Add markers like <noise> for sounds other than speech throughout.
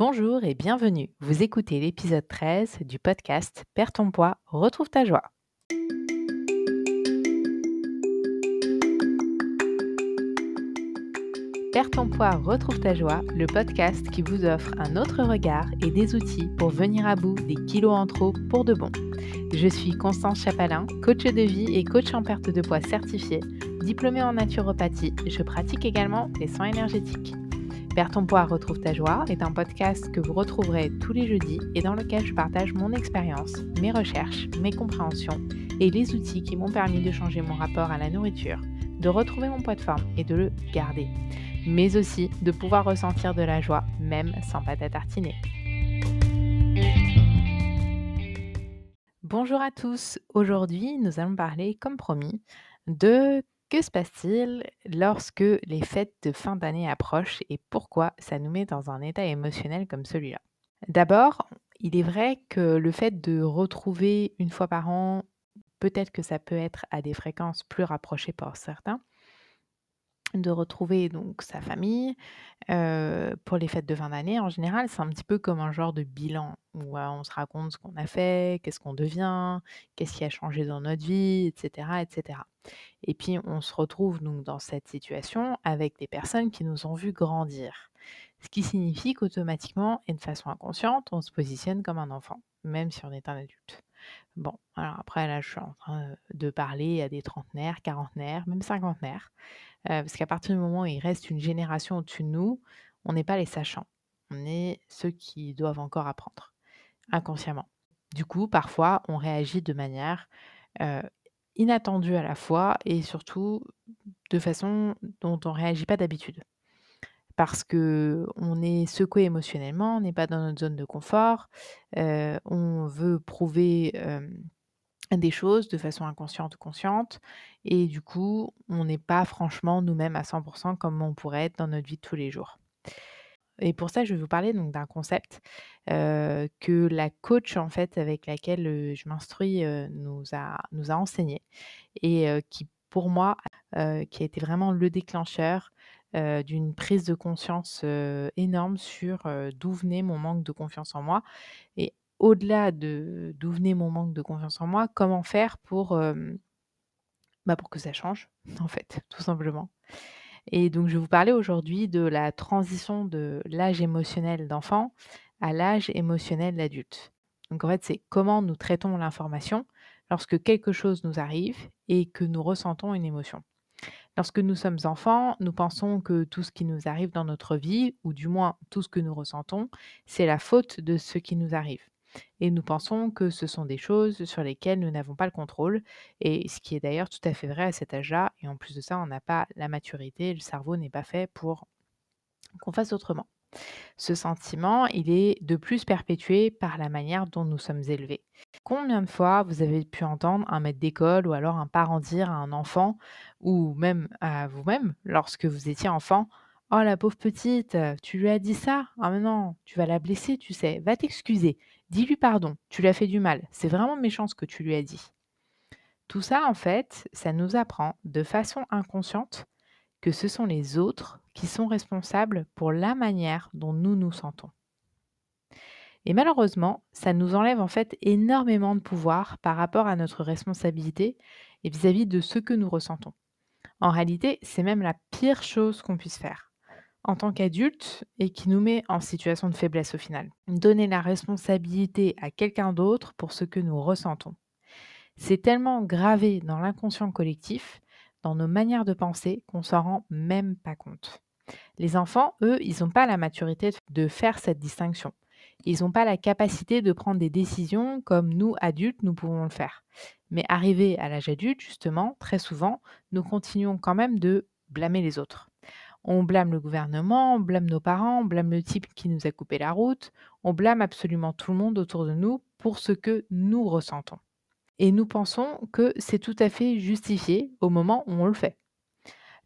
Bonjour et bienvenue. Vous écoutez l'épisode 13 du podcast Perds ton poids, retrouve ta joie. Perds ton poids, retrouve ta joie, le podcast qui vous offre un autre regard et des outils pour venir à bout des kilos en trop pour de bon. Je suis Constance Chapalin, coach de vie et coach en perte de poids certifié, diplômée en naturopathie. Je pratique également les soins énergétiques. Perds ton retrouve ta joie est un podcast que vous retrouverez tous les jeudis et dans lequel je partage mon expérience, mes recherches, mes compréhensions et les outils qui m'ont permis de changer mon rapport à la nourriture, de retrouver mon poids de forme et de le garder, mais aussi de pouvoir ressentir de la joie même sans pâte à tartiner. Bonjour à tous, aujourd'hui nous allons parler, comme promis, de que se passe-t-il lorsque les fêtes de fin d'année approchent et pourquoi ça nous met dans un état émotionnel comme celui-là? D'abord, il est vrai que le fait de retrouver une fois par an, peut-être que ça peut être à des fréquences plus rapprochées pour certains, de retrouver donc sa famille pour les fêtes de fin d'année. En général, c'est un petit peu comme un genre de bilan où on se raconte ce qu'on a fait, qu'est-ce qu'on devient, qu'est-ce qui a changé dans notre vie, etc., etc. Et puis on se retrouve donc dans cette situation avec des personnes qui nous ont vu grandir. Ce qui signifie qu'automatiquement et de façon inconsciente, on se positionne comme un enfant, même si on est un adulte. Bon, alors après là, je suis en train de parler à des trentenaires, quarantenaires, même cinquantenaires parce qu'à partir du moment où il reste une génération au-dessus de nous, on n'est pas les sachants. On est ceux qui doivent encore apprendre, inconsciemment. Du coup, parfois, on réagit de manière inattendue à la fois et surtout de façon dont on ne réagit pas d'habitude. Parce que on est secoué émotionnellement, on n'est pas dans notre zone de confort, on veut prouver des choses de façon inconsciente ou consciente. Et du coup, on n'est pas franchement nous-mêmes à 100% comme on pourrait être dans notre vie de tous les jours. Et pour ça, je vais vous parler donc d'un concept que la coach en fait avec laquelle je m'instruis nous, a, nous a enseigné et qui pour moi qui a été vraiment le déclencheur d'une prise de conscience énorme sur d'où venait mon manque de confiance en moi et au-delà de d'où venait mon manque de confiance en moi, comment faire pour, bah, pour que ça change, <laughs> en fait, tout simplement. Et donc je vais vous parler aujourd'hui de la transition de l'âge émotionnel d'enfant à l'âge émotionnel d'adulte. Donc en fait, c'est comment nous traitons l'information lorsque quelque chose nous arrive et que nous ressentons une émotion. Lorsque nous sommes enfants, nous pensons que tout ce qui nous arrive dans notre vie, ou du moins tout ce que nous ressentons, c'est la faute de ce qui nous arrive. Et nous pensons que ce sont des choses sur lesquelles nous n'avons pas le contrôle, et ce qui est d'ailleurs tout à fait vrai à cet âge-là. Et en plus de ça, on n'a pas la maturité, le cerveau n'est pas fait pour qu'on fasse autrement. Ce sentiment, il est de plus perpétué par la manière dont nous sommes élevés. Combien de fois vous avez pu entendre un maître d'école ou alors un parent dire à un enfant ou même à vous-même lorsque vous étiez enfant Oh la pauvre petite, tu lui as dit ça? Ah mais non, tu vas la blesser, tu sais, va t'excuser. Dis-lui pardon, tu lui as fait du mal. C'est vraiment méchant ce que tu lui as dit. Tout ça, en fait, ça nous apprend de façon inconsciente que ce sont les autres qui sont responsables pour la manière dont nous nous sentons. Et malheureusement, ça nous enlève en fait énormément de pouvoir par rapport à notre responsabilité et vis-à-vis de ce que nous ressentons. En réalité, c'est même la pire chose qu'on puisse faire en tant qu'adulte et qui nous met en situation de faiblesse au final. Donner la responsabilité à quelqu'un d'autre pour ce que nous ressentons. C'est tellement gravé dans l'inconscient collectif, dans nos manières de penser, qu'on s'en rend même pas compte. Les enfants, eux, ils n'ont pas la maturité de faire cette distinction. Ils n'ont pas la capacité de prendre des décisions comme nous, adultes, nous pouvons le faire. Mais arrivé à l'âge adulte, justement, très souvent, nous continuons quand même de blâmer les autres. On blâme le gouvernement, on blâme nos parents, on blâme le type qui nous a coupé la route, on blâme absolument tout le monde autour de nous pour ce que nous ressentons. Et nous pensons que c'est tout à fait justifié au moment où on le fait.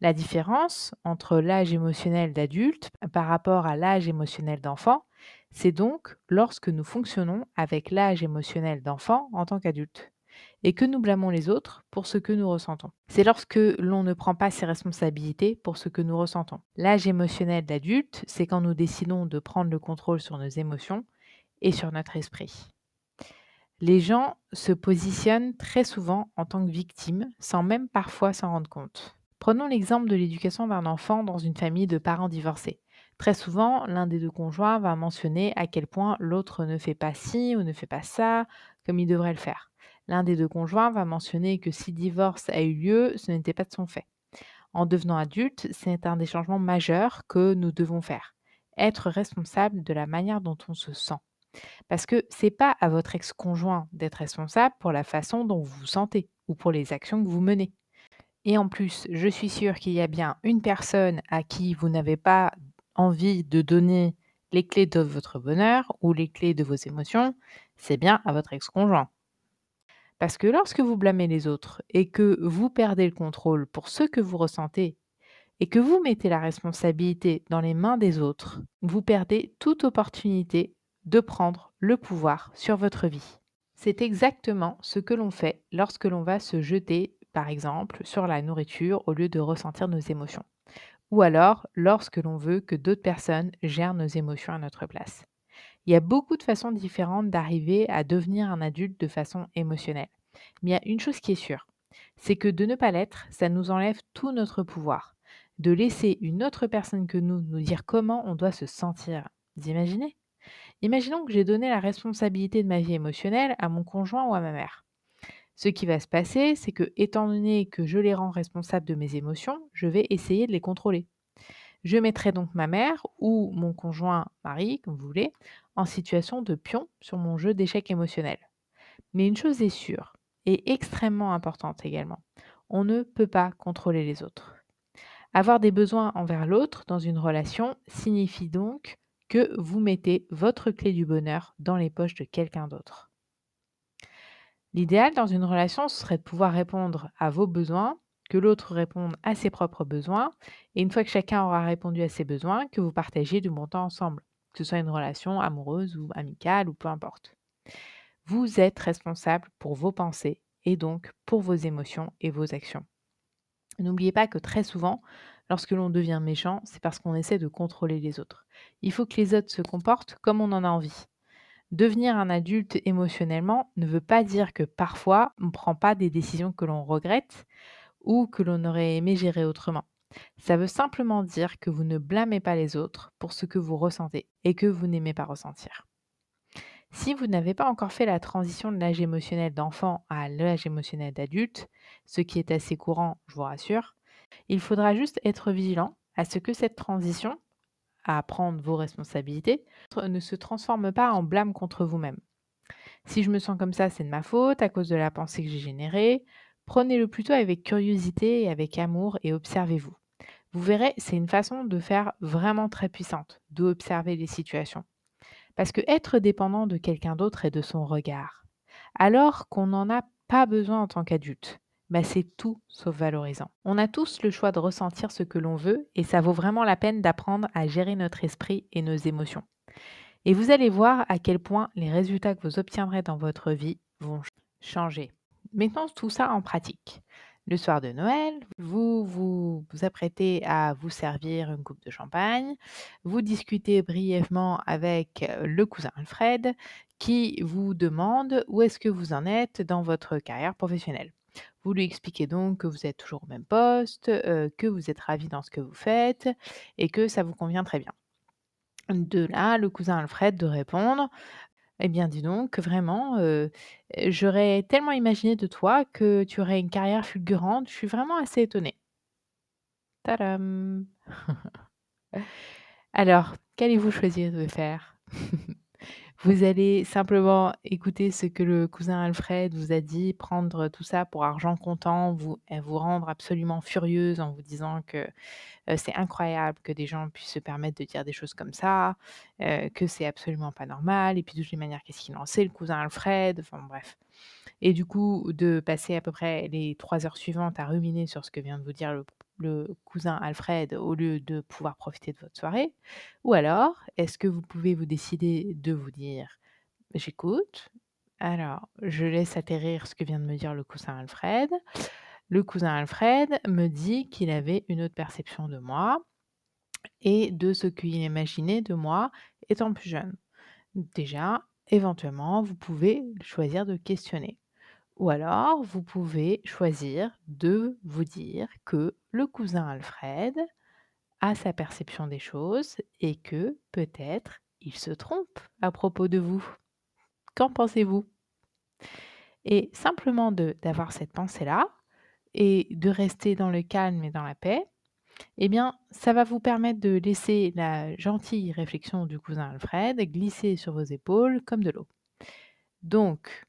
La différence entre l'âge émotionnel d'adulte par rapport à l'âge émotionnel d'enfant, c'est donc lorsque nous fonctionnons avec l'âge émotionnel d'enfant en tant qu'adulte. et que nous blâmons les autres pour ce que nous ressentons. C'est lorsque l'on ne prend pas ses responsabilités pour ce que nous ressentons. L'âge émotionnel d'adulte, c'est quand nous décidons de prendre le contrôle sur nos émotions et sur notre esprit. Les gens se positionnent très souvent en tant que victimes sans même parfois s'en rendre compte. Prenons l'exemple de l'éducation d'un enfant dans une famille de parents divorcés. Très souvent, l'un des deux conjoints va mentionner à quel point l'autre ne fait pas ci ou ne fait pas ça comme il devrait le faire. L'un des deux conjoints va mentionner que si divorce a eu lieu, ce n'était pas de son fait. En devenant adulte, c'est un des changements majeurs que nous devons faire. Être responsable de la manière dont on se sent. Parce que c'est pas à votre ex-conjoint d'être responsable pour la façon dont vous vous sentez ou pour les actions que vous menez. Et en plus, je suis sûre qu'il y a bien une personne à qui vous n'avez pas envie de donner les clés de votre bonheur ou les clés de vos émotions, c'est bien à votre ex-conjoint. Parce que lorsque vous blâmez les autres et que vous perdez le contrôle pour ce que vous ressentez et que vous mettez la responsabilité dans les mains des autres, vous perdez toute opportunité de prendre le pouvoir sur votre vie. C'est exactement ce que l'on fait lorsque l'on va se jeter, par exemple, sur la nourriture au lieu de ressentir nos émotions. Ou alors lorsque l'on veut que d'autres personnes gèrent nos émotions à notre place. Il y a beaucoup de façons différentes d'arriver à devenir un adulte de façon émotionnelle. Mais il y a une chose qui est sûre, c'est que de ne pas l'être, ça nous enlève tout notre pouvoir. De laisser une autre personne que nous nous dire comment on doit se sentir. Vous imaginez? Imaginons que j'ai donné la responsabilité de ma vie émotionnelle à mon conjoint ou à ma mère. Ce qui va se passer, c'est que, étant donné que je les rends responsables de mes émotions, je vais essayer de les contrôler. Je mettrai donc ma mère ou mon conjoint mari, comme vous voulez, en situation de pion sur mon jeu d'échecs émotionnel. Mais une chose est sûre, et extrêmement importante également, on ne peut pas contrôler les autres. Avoir des besoins envers l'autre dans une relation signifie donc que vous mettez votre clé du bonheur dans les poches de quelqu'un d'autre. L'idéal dans une relation, ce serait de pouvoir répondre à vos besoins, que l'autre réponde à ses propres besoins, et une fois que chacun aura répondu à ses besoins, que vous partagiez du bon temps ensemble, que ce soit une relation amoureuse ou amicale ou peu importe. Vous êtes responsable pour vos pensées et donc pour vos émotions et vos actions. N'oubliez pas que très souvent, lorsque l'on devient méchant, c'est parce qu'on essaie de contrôler les autres. Il faut que les autres se comportent comme on en a envie. Devenir un adulte émotionnellement ne veut pas dire que parfois on ne prend pas des décisions que l'on regrette ou que l'on aurait aimé gérer autrement. Ça veut simplement dire que vous ne blâmez pas les autres pour ce que vous ressentez et que vous n'aimez pas ressentir. Si vous n'avez pas encore fait la transition de l'âge émotionnel d'enfant à l'âge émotionnel d'adulte, ce qui est assez courant, je vous rassure, il faudra juste être vigilant à ce que cette transition, à prendre vos responsabilités, ne se transforme pas en blâme contre vous-même. Si je me sens comme ça, c'est de ma faute, à cause de la pensée que j'ai générée. Prenez-le plutôt avec curiosité et avec amour et observez-vous. Vous verrez, c'est une façon de faire vraiment très puissante, d'observer les situations. Parce que être dépendant de quelqu'un d'autre et de son regard, alors qu'on n'en a pas besoin en tant qu'adulte, bah c'est tout sauf valorisant. On a tous le choix de ressentir ce que l'on veut et ça vaut vraiment la peine d'apprendre à gérer notre esprit et nos émotions. Et vous allez voir à quel point les résultats que vous obtiendrez dans votre vie vont changer. Mettons tout ça en pratique. Le soir de Noël, vous vous, apprêtez à vous servir une coupe de champagne, vous discutez brièvement avec le cousin Alfred qui vous demande où est-ce que vous en êtes dans votre carrière professionnelle. Vous lui expliquez donc que vous êtes toujours au même poste, que vous êtes ravi dans ce que vous faites et que ça vous convient très bien. De là, le cousin Alfred de répondre eh bien, dis donc, vraiment, j'aurais tellement imaginé de toi que tu aurais une carrière fulgurante. Je suis vraiment assez étonnée. Tadam! <laughs> Alors, qu'allez-vous choisir de faire? <laughs> Vous allez simplement écouter ce que le cousin Alfred vous a dit, prendre tout ça pour argent comptant, vous vous rendre absolument furieuse en vous disant que, c'est incroyable que des gens puissent se permettre de dire des choses comme ça, que c'est absolument pas normal et puis de toutes les manières, qu'est-ce qu'il en sait le cousin Alfred? Enfin bref et du coup, de passer à peu près les trois heures suivantes à ruminer sur ce que vient de vous dire le cousin Alfred au lieu de pouvoir profiter de votre soirée? Ou alors, est-ce que vous pouvez vous décider de vous dire: «J'écoute, Alors, je laisse atterrir ce que vient de me dire le cousin Alfred. Le cousin Alfred me dit qu'il avait une autre perception de moi et de ce qu'il imaginait de moi étant plus jeune. Déjà, éventuellement, vous pouvez choisir de questionner. Ou alors, vous pouvez choisir de vous dire que le cousin Alfred a sa perception des choses et que peut-être il se trompe à propos de vous. Qu'en pensez-vous? Et simplement d'avoir cette pensée-là et de rester dans le calme et dans la paix, eh bien, ça va vous permettre de laisser la gentille réflexion du cousin Alfred glisser sur vos épaules comme de l'eau. Donc,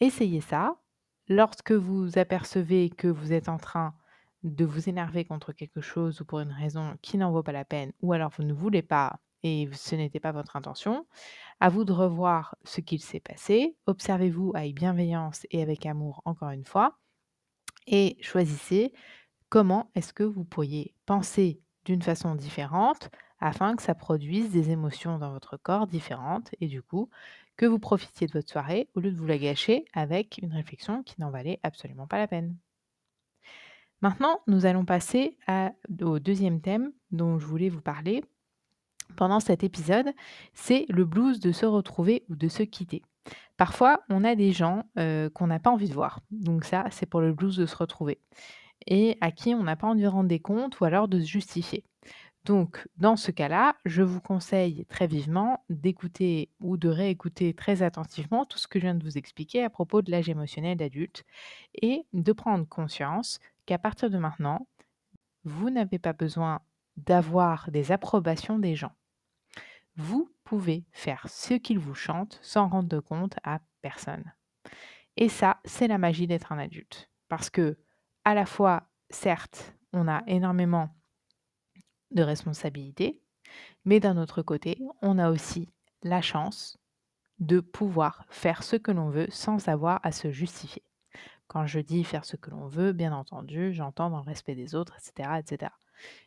essayez ça. Lorsque vous apercevez que vous êtes en train de vous énerver contre quelque chose ou pour une raison qui n'en vaut pas la peine, ou alors vous ne voulez pas et ce n'était pas votre intention, à vous de revoir ce qu'il s'est passé. Observez-vous avec bienveillance et avec amour encore une fois et choisissez comment est-ce que vous pourriez penser d'une façon différente afin que ça produise des émotions dans votre corps différentes et du coup que vous profitiez de votre soirée au lieu de vous la gâcher avec une réflexion qui n'en valait absolument pas la peine. Maintenant, nous allons passer au deuxième thème dont je voulais vous parler pendant cet épisode, c'est le blues de se retrouver ou de se quitter. Parfois, on a des gens euh, qu'on n'a pas envie de voir. Donc ça, c'est pour le blues de se retrouver. Et à qui on n'a pas envie de rendre des comptes ou alors de se justifier. Donc, dans ce cas-là, je vous conseille très vivement d'écouter ou de réécouter très attentivement tout ce que je viens de vous expliquer à propos de l'âge émotionnel d'adulte et de prendre conscience qu'à partir de maintenant, vous n'avez pas besoin d'avoir des approbations des gens. Vous pouvez faire ce qu'ils vous chantent sans rendre compte à personne. Et ça, c'est la magie d'être un adulte. Parce que, à la fois, certes, on a énormément de responsabilités, mais d'un autre côté, on a aussi la chance de pouvoir faire ce que l'on veut sans avoir à se justifier. Quand je dis faire ce que l'on veut, bien entendu, j'entends dans le respect des autres, etc., etc.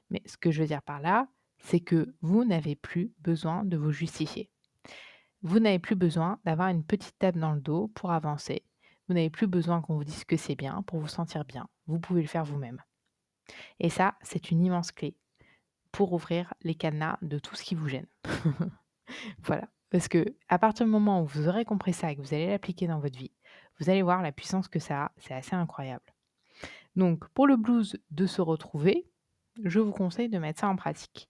Mais ce que je veux dire par là, c'est que vous n'avez plus besoin de vous justifier. Vous n'avez plus besoin d'avoir une petite tape dans le dos pour avancer. Vous n'avez plus besoin qu'on vous dise que c'est bien pour vous sentir bien. Vous pouvez le faire vous-même. Et ça, c'est une immense clé pour ouvrir les cadenas de tout ce qui vous gêne. <laughs> voilà. Parce que à partir du moment où vous aurez compris ça et que vous allez l'appliquer dans votre vie, vous allez voir la puissance que ça a. C'est assez incroyable. Donc, pour le blues de se retrouver, je vous conseille de mettre ça en pratique.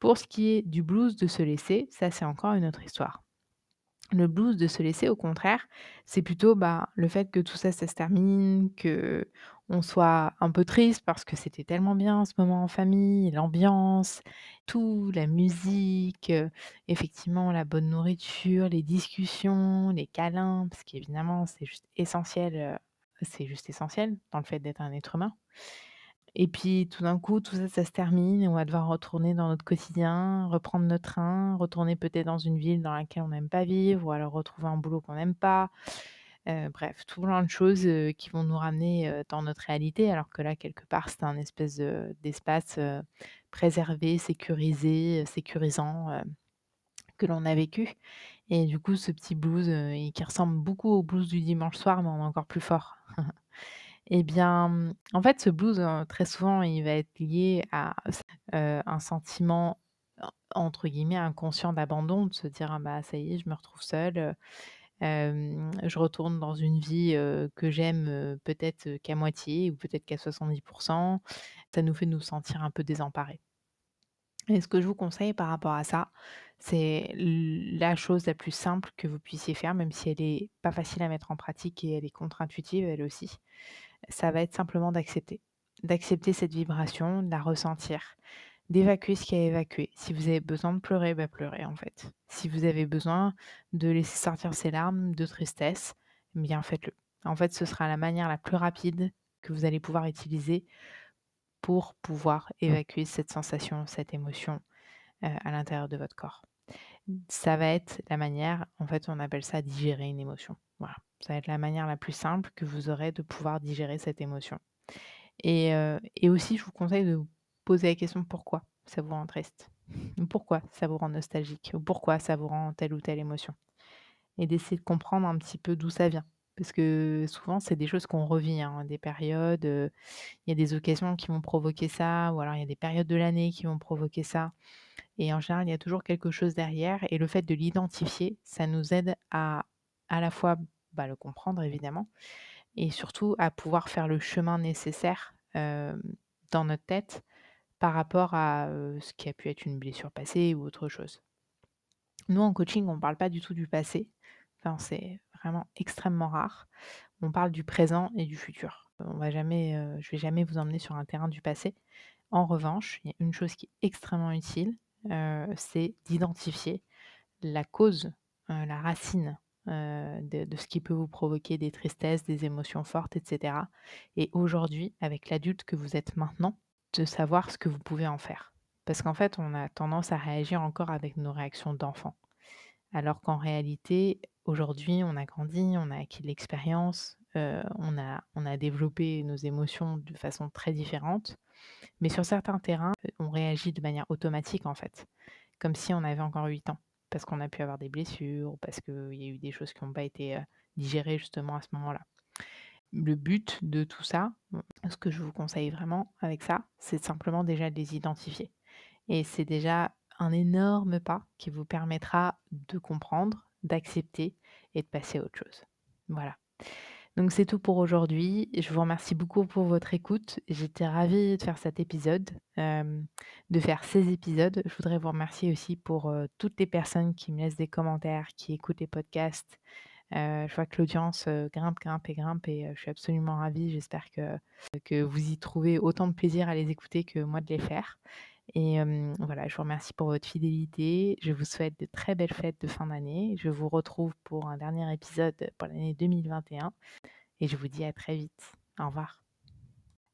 Pour ce qui est du blues de se laisser, ça c'est encore une autre histoire. Le blues de se laisser, au contraire, c'est plutôt bah, le fait que tout ça, ça se termine, que on soit un peu triste parce que c'était tellement bien ce moment en famille, l'ambiance, tout, la musique, euh, effectivement la bonne nourriture, les discussions, les câlins, parce qu'évidemment c'est juste essentiel, euh, c'est juste essentiel dans le fait d'être un être humain. Et puis tout d'un coup, tout ça, ça se termine et on va devoir retourner dans notre quotidien, reprendre notre train, retourner peut-être dans une ville dans laquelle on n'aime pas vivre ou alors retrouver un boulot qu'on n'aime pas. Heu, bref, tout plein de choses, qui vont nous ramener, dans notre réalité alors que là, quelque part, c'est un espèce de d'espace, préservé, sécurisé, sécurisant, que l'on a vécu et du coup, ce petit blues, qui ressemble beaucoup au blues du dimanche soir mais en encore plus fort. <laughs> Et bien, mmh, en fait, ce blues, très souvent, il va être lié à un sentiment, en entre guillemets «inconscient» d'abandon, de se dire: «Ah bah, ça y est, je me retrouve seule, je retourne dans une vie, que j'aime, peut-être, qu'à moitié ou peut-être qu'à 70% Ça nous fait nous sentir un peu désemparés. Et ce que je vous conseille par rapport à ça, c'est la chose la plus simple que vous puissiez faire, même si elle est pas facile à mettre en pratique et elle est contre-intuitive elle aussi ça va être simplement d'accepter. D'accepter cette vibration, de la ressentir, d'évacuer ce qu'il y a à évacuer. Si vous avez besoin de pleurer, bah pleurez en fait. Si vous avez besoin de laisser sortir ces larmes de tristesse, eh bien faites-le. En fait, ce sera la manière la plus rapide que vous allez pouvoir utiliser pour pouvoir évacuer cette sensation, cette émotion euh, à l'intérieur de votre corps. Ça va être la manière, en fait, on appelle ça digérer une émotion. Voilà. Ça va être la manière la plus simple que vous aurez de pouvoir digérer cette émotion. Et, euh, et aussi, je vous conseille de vous poser la question pourquoi ça vous rend triste? Pourquoi ça vous rend nostalgique? Ou pourquoi ça vous rend telle ou telle émotion? Et d'essayer de comprendre un petit peu d'où ça vient. Parce que souvent, c'est des choses qu'on revit, hein, des périodes, il y a des occasions qui vont provoquer ça, ou alors il y a des périodes de l'année qui vont provoquer ça. Et en général, il y a toujours quelque chose derrière. Et le fait de l'identifier, ça nous aide à à la fois bah, le comprendre évidemment, et surtout à pouvoir faire le chemin nécessaire dans notre tête par rapport à ce qui a pu être une blessure passée ou autre chose. Nous, en coaching, on ne parle pas du tout du passé. Enfin, c'est vraiment extrêmement rare. On parle du présent et du futur. On va jamais, je ne vais jamais vous emmener sur un terrain du passé. En revanche, il y a une chose qui est extrêmement utile, c'est d'identifier la cause, la racine de, de, ce qui peut vous provoquer des tristesses, des émotions fortes, etc. Et aujourd'hui, avec l'adulte que vous êtes maintenant, de savoir ce que vous pouvez en faire. Parce qu'en fait, on a tendance à réagir encore avec nos réactions d'enfant. Alors qu'en réalité, aujourd'hui, on a grandi, on a acquis de l'expérience, on, a, on a développé nos émotions de façon très différente. Mais sur certains terrains, on réagit de manière automatique, en fait, comme si on avait encore 8 ans parce qu'on a pu avoir des blessures, parce qu'il y a eu des choses qui n'ont pas été digérées justement à ce moment-là. Le but de tout ça, ce que je vous conseille vraiment avec ça, c'est simplement déjà de les identifier. Et c'est déjà un énorme pas qui vous permettra de comprendre, d'accepter et de passer à autre chose. Voilà. Donc c'est tout pour aujourd'hui. Je vous remercie beaucoup pour votre écoute. J'étais ravie de faire cet épisode, de faire ces épisodes. Je voudrais vous remercier aussi pour toutes les personnes qui me laissent des commentaires, qui écoutent les podcasts. je vois que l'audience grimpe, grimpe et grimpe et je suis absolument ravie. J'espère que, que vous y trouvez autant de plaisir à les écouter que moi de les faire. Et voilà, je vous remercie pour votre fidélité. Je vous souhaite de très belles fêtes de fin d'année. Je vous retrouve pour un dernier épisode pour l'année 2021. Et je vous dis à très vite. Au revoir.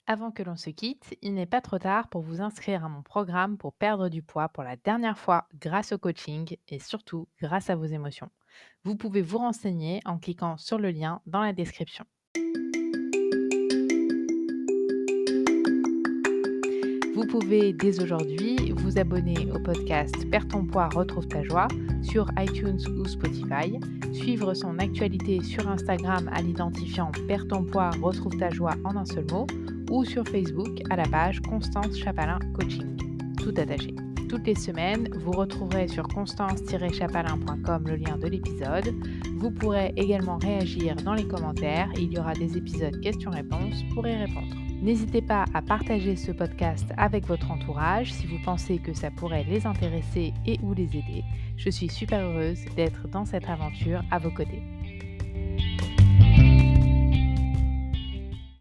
Avant que l'on se quitte, il n'est pas trop tard pour vous inscrire à mon programme pour perdre du poids pour la dernière fois grâce au coaching et surtout grâce à vos émotions. Vous pouvez vous renseigner en cliquant sur le lien dans la description. Vous pouvez dès aujourd'hui vous abonner au podcast Perds ton poids, retrouve ta joie sur iTunes ou Spotify, suivre son actualité sur Instagram à l'identifiant Perds ton poids, retrouve ta joie en un seul mot ou sur Facebook à la page Constance Chapalin Coaching, tout attaché. Toutes les semaines, vous retrouverez sur constance-chapalin.com le lien de l'épisode. Vous pourrez également réagir dans les commentaires. Il y aura des épisodes questions-réponses pour y répondre. N'hésitez pas à partager ce podcast avec votre entourage si vous pensez que ça pourrait les intéresser et ou les aider. Je suis super heureuse d'être dans cette aventure à vos côtés.